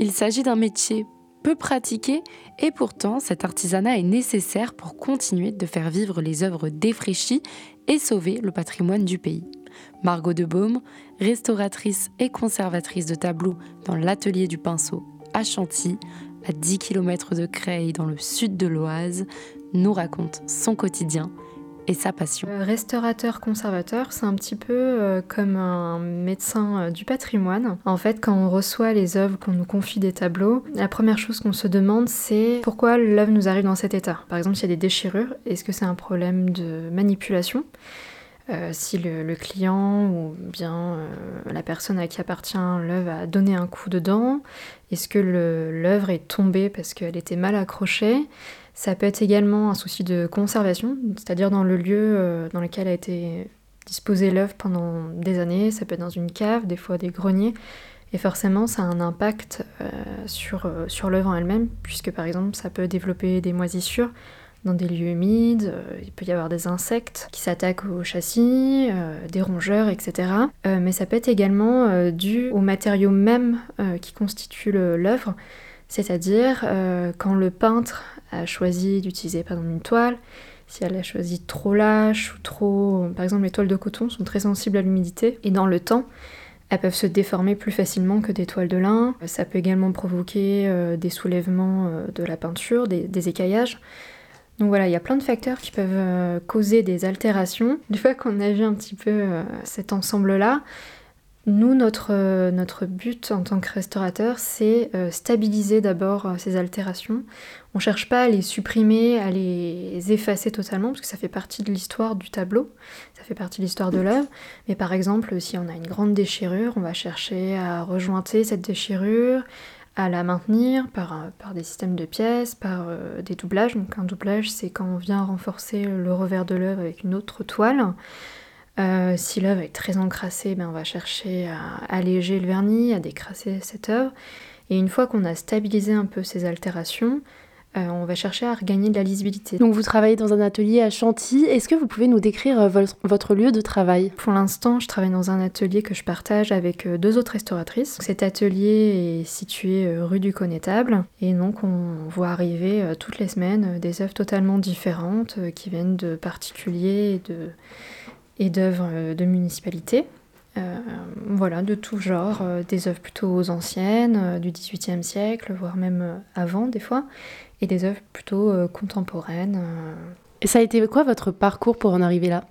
Il s'agit d'un métier peu pratiqué et pourtant cet artisanat est nécessaire pour continuer de faire vivre les œuvres défraîchies et sauver le patrimoine du pays. Margot de Baume, restauratrice et conservatrice de tableaux dans l'atelier du pinceau à Chantilly, à 10 km de Creil dans le sud de l'Oise, nous raconte son quotidien et sa passion. Euh, restaurateur-conservateur, c'est un petit peu euh, comme un médecin euh, du patrimoine. En fait, quand on reçoit les œuvres, qu'on nous confie des tableaux, la première chose qu'on se demande, c'est pourquoi l'œuvre nous arrive dans cet état. Par exemple, s'il y a des déchirures, est-ce que c'est un problème de manipulation si le, client ou bien la personne à qui appartient l'œuvre a donné un coup dedans, est-ce que l'œuvre est tombée parce qu'elle était mal accrochée? Ça peut être également un souci de conservation, c'est-à-dire dans le lieu euh, dans lequel a été disposée l'œuvre pendant des années. Ça peut être dans une cave, des fois des greniers. Et forcément, ça a un impact euh, sur, euh, sur l'œuvre en elle-même, puisque par exemple, ça peut développer des moisissures dans des lieux humides, il peut y avoir des insectes qui s'attaquent au châssis, des rongeurs, etc. mais ça peut être également dû aux matériaux même qui constituent l'œuvre, c'est-à-dire quand le peintre a choisi d'utiliser par exemple une toile, si elle a choisi trop lâche ou trop... Par exemple les toiles de coton sont très sensibles à l'humidité et dans le temps elles peuvent se déformer plus facilement que des toiles de lin. Ça peut également provoquer euh, des soulèvements euh, de la peinture, des, écaillages. Donc voilà, il y a plein de facteurs qui peuvent euh, causer des altérations. Une fois qu'on a vu un petit peu cet ensemble-là, nous, notre, notre but en tant que restaurateur, c'est stabiliser d'abord ces altérations. On cherche pas à les supprimer, à les effacer totalement, parce que ça fait partie de l'histoire du tableau, ça fait partie de l'histoire de l'œuvre. Mais par exemple, si on a une grande déchirure, on va chercher à rejointer cette déchirure, à la maintenir par, des systèmes de pièces, par euh, des doublages. Donc un doublage, c'est quand on vient renforcer le revers de l'œuvre avec une autre toile. Euh, si l'œuvre est très encrassée, ben on va chercher à alléger le vernis, à décrasser cette œuvre. Et une fois qu'on a stabilisé un peu ces altérations, euh, on va chercher à regagner de la lisibilité. Donc vous travaillez dans un atelier à Chantilly. Est-ce que vous pouvez nous décrire euh, votre lieu de travail? Pour l'instant, je travaille dans un atelier que je partage avec deux autres restauratrices. Cet atelier est situé rue du Connétable et donc on voit arriver toutes les semaines des œuvres totalement différentes qui viennent de particuliers et d'œuvres de municipalité. voilà, de tout genre, des œuvres plutôt anciennes, du XVIIIe siècle, voire même avant des fois, et des œuvres plutôt euh, contemporaines. Euh. Et ça a été quoi votre parcours pour en arriver là?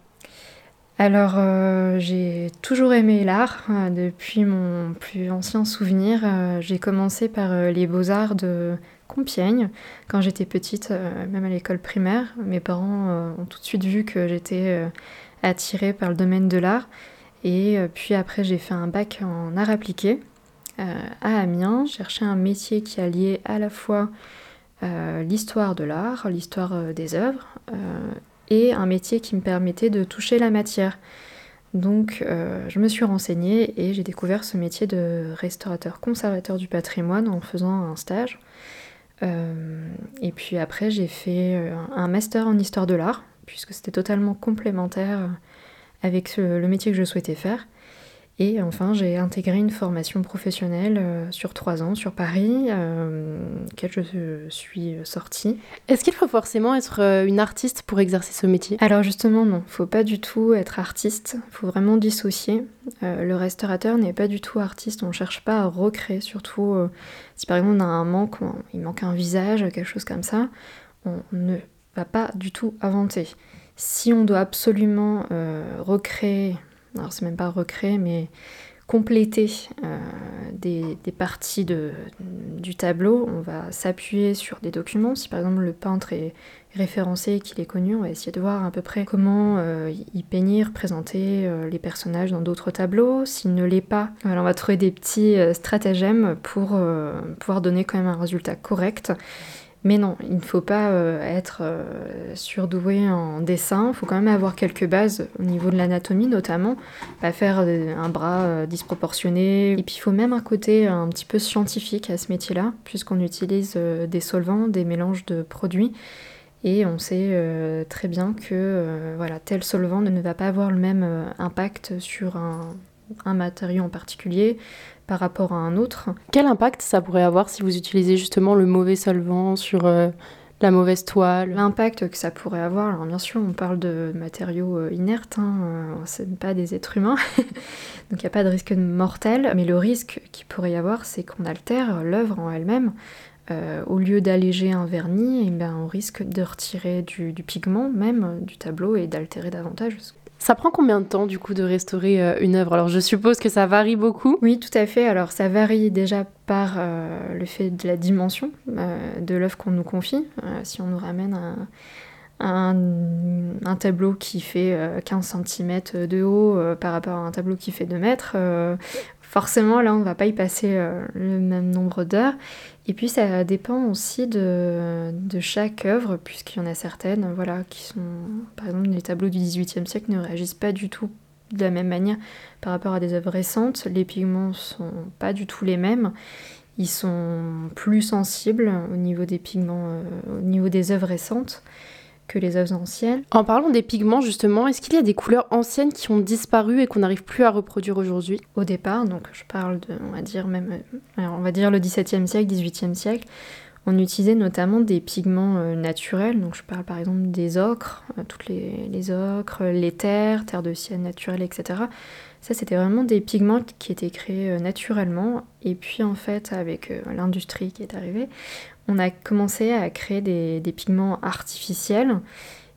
Alors, euh, j'ai toujours aimé l'art. depuis mon plus ancien souvenir, j'ai commencé par les beaux-arts de Compiègne. Quand j'étais petite, même à l'école primaire, mes parents ont tout de suite vu que j'étais attirée par le domaine de l'art. Et puis après, j'ai fait un bac en art appliqué à Amiens. Cherchais un métier qui alliait à la fois euh, l'histoire de l'art, l'histoire euh, des œuvres, euh, et un métier qui me permettait de toucher la matière. Donc je me suis renseignée et j'ai découvert ce métier de restaurateur conservateur du patrimoine en faisant un stage. et puis après j'ai fait un master en histoire de l'art, puisque c'était totalement complémentaire avec le métier que je souhaitais faire. Et enfin, j'ai intégré une formation professionnelle euh, sur trois ans sur Paris, euh, je suis sortie. Est-ce qu'il faut forcément être euh, une artiste pour exercer ce métier? Alors justement, non. Il faut pas du tout être artiste. Il faut vraiment dissocier. le restaurateur n'est pas du tout artiste. On ne cherche pas à recréer, surtout si par exemple on a un manque, il manque un visage, quelque chose comme ça. On ne pas du tout inventer. Si on doit absolument recréer alors c'est même pas recréer, mais compléter euh, des, parties du tableau, on va s'appuyer sur des documents. Si par exemple le peintre est référencé et qu'il est connu, on va essayer de voir à peu près comment euh, y peigner, représenter euh, les personnages dans d'autres tableaux. S'il ne l'est pas, on va trouver des petits stratagèmes pour pouvoir donner quand même un résultat correct. Mais non, il ne faut pas euh, être euh, surdoué en dessin, il faut quand même avoir quelques bases au niveau de l'anatomie notamment, pas faire un bras euh, disproportionné. Et puis il faut même un côté un petit peu scientifique à ce métier-là, puisqu'on utilise des solvants, des mélanges de produits. Et on sait très bien que voilà, tel solvant ne va pas avoir le même impact sur un un matériau en particulier par rapport à un autre. Quel impact ça pourrait avoir si vous utilisez justement le mauvais solvant sur euh, la mauvaise toile? L'impact que ça pourrait avoir, alors bien sûr on parle de matériaux euh, inertes, hein, euh, ce n'est pas des êtres humains, donc il n'y a pas de risque mortel, mais le risque qu'il pourrait y avoir c'est qu'on altère l'œuvre en elle-même. au lieu d'alléger un vernis, eh ben, on risque de retirer du, du pigment même du tableau et d'altérer davantage. Ça prend combien de temps du coup de restaurer euh, une œuvre? Alors je suppose que ça varie beaucoup. Oui, tout à fait. Alors ça varie déjà par euh, le fait de la dimension euh, de l'œuvre qu'on nous confie. si on nous ramène un, tableau qui fait 15 cm de haut par rapport à un tableau qui fait 2 mètres, forcément là on ne va pas y passer le même nombre d'heures. Et puis ça dépend aussi de, chaque œuvre, puisqu'il y en a certaines, voilà, qui sont, par exemple, les tableaux du XVIIIe siècle ne réagissent pas du tout de la même manière par rapport à des œuvres récentes. Les pigments sont pas du tout les mêmes. Ils sont plus sensibles au niveau des pigments, euh, au niveau des œuvres récentes que les œuvres anciennes. En parlant des pigments, justement, est-ce qu'il y a des couleurs anciennes qui ont disparu et qu'on n'arrive plus à reproduire aujourd'hui? Au départ, donc je parle de, on va dire même, euh, on va dire le XVIIe siècle, XVIIIe siècle, on utilisait notamment des pigments euh, naturels, donc je parle par exemple des ocres, euh, toutes les, les ocres, les terres, terres de ciel naturelles, etc. Ça, c'était vraiment des pigments qui étaient créés naturellement. Et puis, en fait, avec l'industrie qui est arrivée, on a commencé à créer des, pigments artificiels.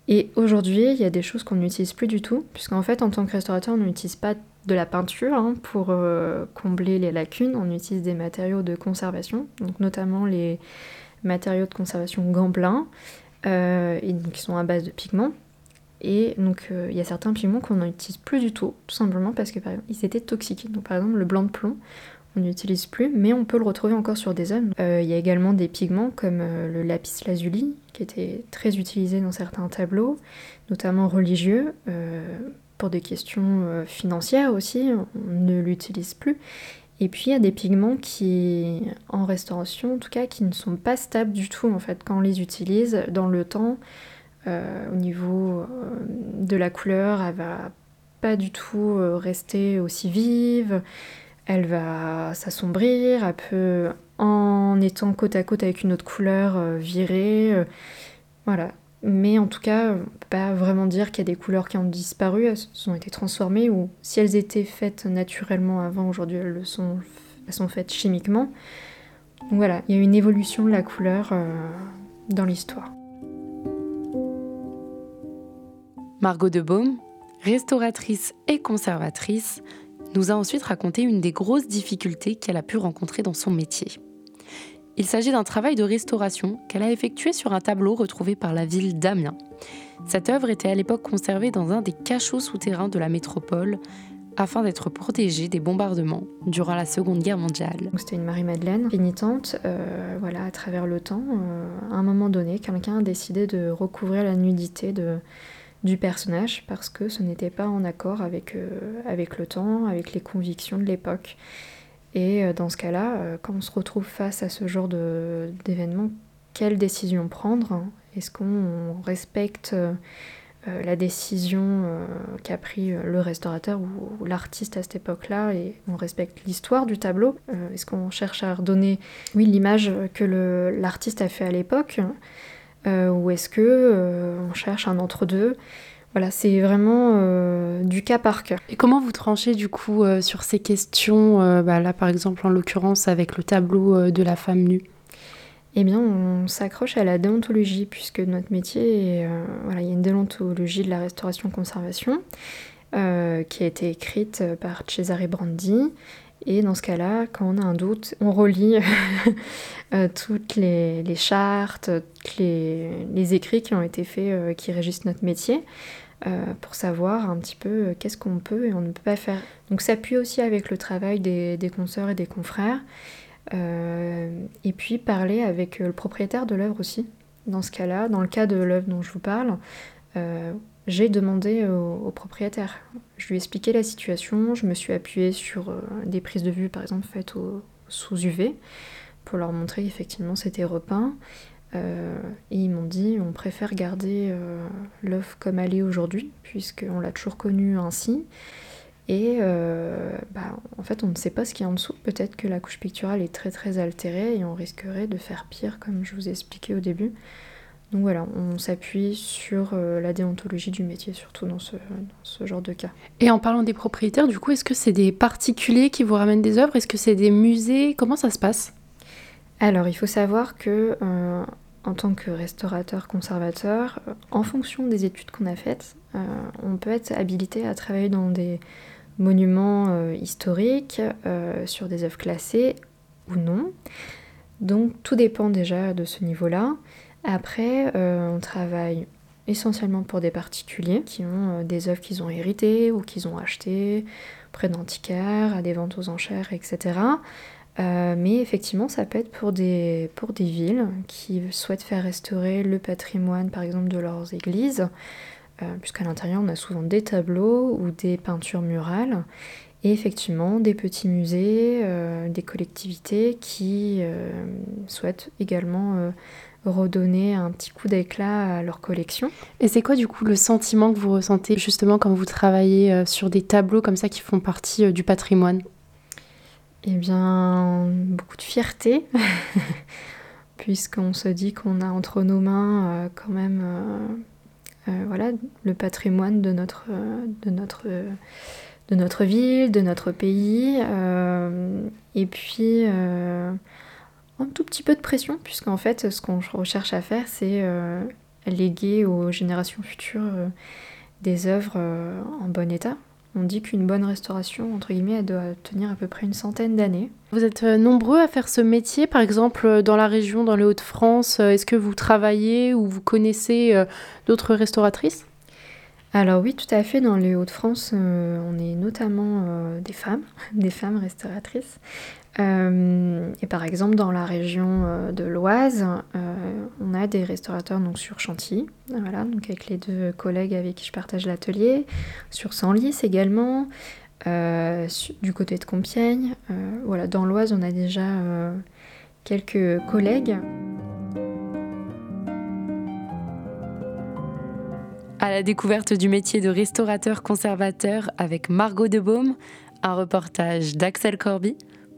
Et aujourd'hui, il y a des choses qu'on n'utilise plus du tout, puisqu'en fait, en tant que restaurateur, on n'utilise pas de la peinture hein, pour euh, combler les lacunes, on utilise des matériaux de conservation, notamment les matériaux de conservation Gamblin, euh, qui sont à base de pigments. Et donc euh, il y a certains pigments qu'on n'utilise plus du tout, tout simplement parce que étaient toxiques. Donc par exemple le blanc de plomb, on n'utilise plus, mais on peut le retrouver encore sur des œuvres. Euh, il y a également des pigments comme euh, le lapis lazuli, qui était très utilisé dans certains tableaux, notamment religieux. Euh, pour des questions financières aussi, on ne l'utilise plus. Et puis il y a des pigments qui, en restauration en tout cas, qui ne sont pas stables du tout en fait quand on les utilise dans le temps. au niveau de la couleur, elle va pas du tout rester aussi vive elle va s'assombrir, elle peut, en étant côte à côte avec une autre couleur, euh, virer. Euh, voilà. Mais en tout cas, on peut pas vraiment dire qu'il y a des couleurs qui ont disparu, elles ont été transformées, ou si elles étaient faites naturellement avant, aujourd'hui elles, sont, elles sont faites chimiquement. Donc voilà, il y a une évolution de la couleur euh, dans l'histoire. Margot de Baume, restauratrice et conservatrice, nous a ensuite raconté une des grosses difficultés qu'elle a pu rencontrer dans son métier. Il s'agit d'un travail de restauration qu'elle a effectué sur un tableau retrouvé par la ville d'Amiens. Cette œuvre était à l'époque conservée dans un des cachots souterrains de la métropole afin d'être protégée des bombardements durant la Seconde Guerre mondiale. C'était une Marie-Madeleine pénitente. Euh, voilà, à travers le temps, euh, à un moment donné, quelqu'un a décidé de recouvrir la nudité de, du personnage parce que ce n'était pas en accord avec, euh, le temps, avec les convictions de l'époque. Et euh, dans ce cas-là, euh, quand on se retrouve face à ce genre d'événement, quelle décision prendre? Est-ce qu'on respecte la décision qu'a pris le restaurateur ou, l'artiste à cette époque-là et on respecte l'histoire du tableau? Est-ce qu'on cherche à redonner, oui, l'image que l'artiste a fait à l'époque? Ou est-ce que euh, on cherche un entre-deux? Voilà, c'est vraiment euh, du cas par cas. Et comment vous tranchez du coup sur ces questions, bah, là par exemple en l'occurrence avec le tableau de la femme nue? Eh bien, on s'accroche à la déontologie puisque notre métier, voilà, il y a une déontologie de la restauration-conservation qui a été écrite par Cesare Brandi et dans ce cas-là, quand on a un doute, on relit euh, toutes les, chartes, les, écrits qui ont été faits, euh, qui régissent notre métier, euh, pour savoir un petit peu qu'est-ce qu'on peut et on ne peut pas faire. Donc s'appuie aussi avec le travail des, des consoeurs et des confrères, et puis parler avec le propriétaire de l'œuvre aussi. Dans ce cas-là, dans le cas de l'œuvre dont je vous parle, j'ai demandé au, propriétaire. Je lui ai expliqué la situation, je me suis appuyée sur euh, des prises de vue par exemple faites sous UV pour leur montrer qu'effectivement c'était repeint. Euh, et ils m'ont dit on préfère garder euh, l'œuf comme elle est aujourd'hui, puisqu'on l'a toujours connue ainsi. Et euh, bah, en fait, on ne sait pas ce qu'il y a en dessous. Peut-être que la couche picturale est très très altérée et on risquerait de faire pire, comme je vous ai expliqué au début. Donc voilà, on s'appuie sur euh, la déontologie du métier, surtout dans ce, dans ce, genre de cas. Et en parlant des propriétaires, du coup, est-ce que c'est des particuliers qui vous ramènent des œuvres? Est-ce que c'est des musées? Comment ça se passe? Alors, il faut savoir que euh, en tant que restaurateur conservateur, euh, en fonction des études qu'on a faites, on peut être habilité à travailler dans des monuments historiques, sur des œuvres classées ou non. Donc tout dépend déjà de ce niveau-là. Après, euh, on travaille essentiellement pour des particuliers qui ont euh, des œuvres qu'ils ont héritées ou qu'ils ont achetées près d'antiquaires, à des ventes aux enchères, etc. Euh, mais effectivement, ça peut être pour des, pour des villes qui souhaitent faire restaurer le patrimoine, par exemple, de leurs églises, puisqu'à l'intérieur, on a souvent des tableaux ou des peintures murales. Et effectivement, des petits musées, des collectivités qui souhaitent également redonner un petit coup d'éclat à leur collection. Et c'est quoi du coup le sentiment que vous ressentez justement quand vous travaillez euh, sur des tableaux comme ça qui font partie euh, du patrimoine? Eh bien, beaucoup de fierté, puisqu'on se dit qu'on a entre nos mains euh, quand même voilà, le patrimoine de notre, de notre de notre ville, de notre pays. et puis, un tout petit peu de pression, puisqu'en fait, ce qu'on recherche à faire, c'est euh, léguer aux générations futures euh, des œuvres euh, en bon état. On dit qu'une bonne restauration, entre guillemets, elle doit tenir à peu près une centaine d'années. Vous êtes nombreux à faire ce métier, par exemple dans la région, dans les Hauts-de-France. Est-ce que vous travaillez ou vous connaissez d'autres restauratrices? Alors oui, tout à fait. Dans les Hauts-de-France, on est notamment des femmes, des femmes restauratrices. Euh, et par exemple, dans la région euh, de l'Oise, euh, on a des restaurateurs donc, sur Chantilly, voilà, donc avec les deux collègues avec qui je partage l'atelier, sur Senlis également, du côté de Compiègne. voilà, dans l'Oise, on a déjà quelques collègues. À la découverte du métier de restaurateur-conservateur avec Margot Debaume, un reportage d'Axel Corby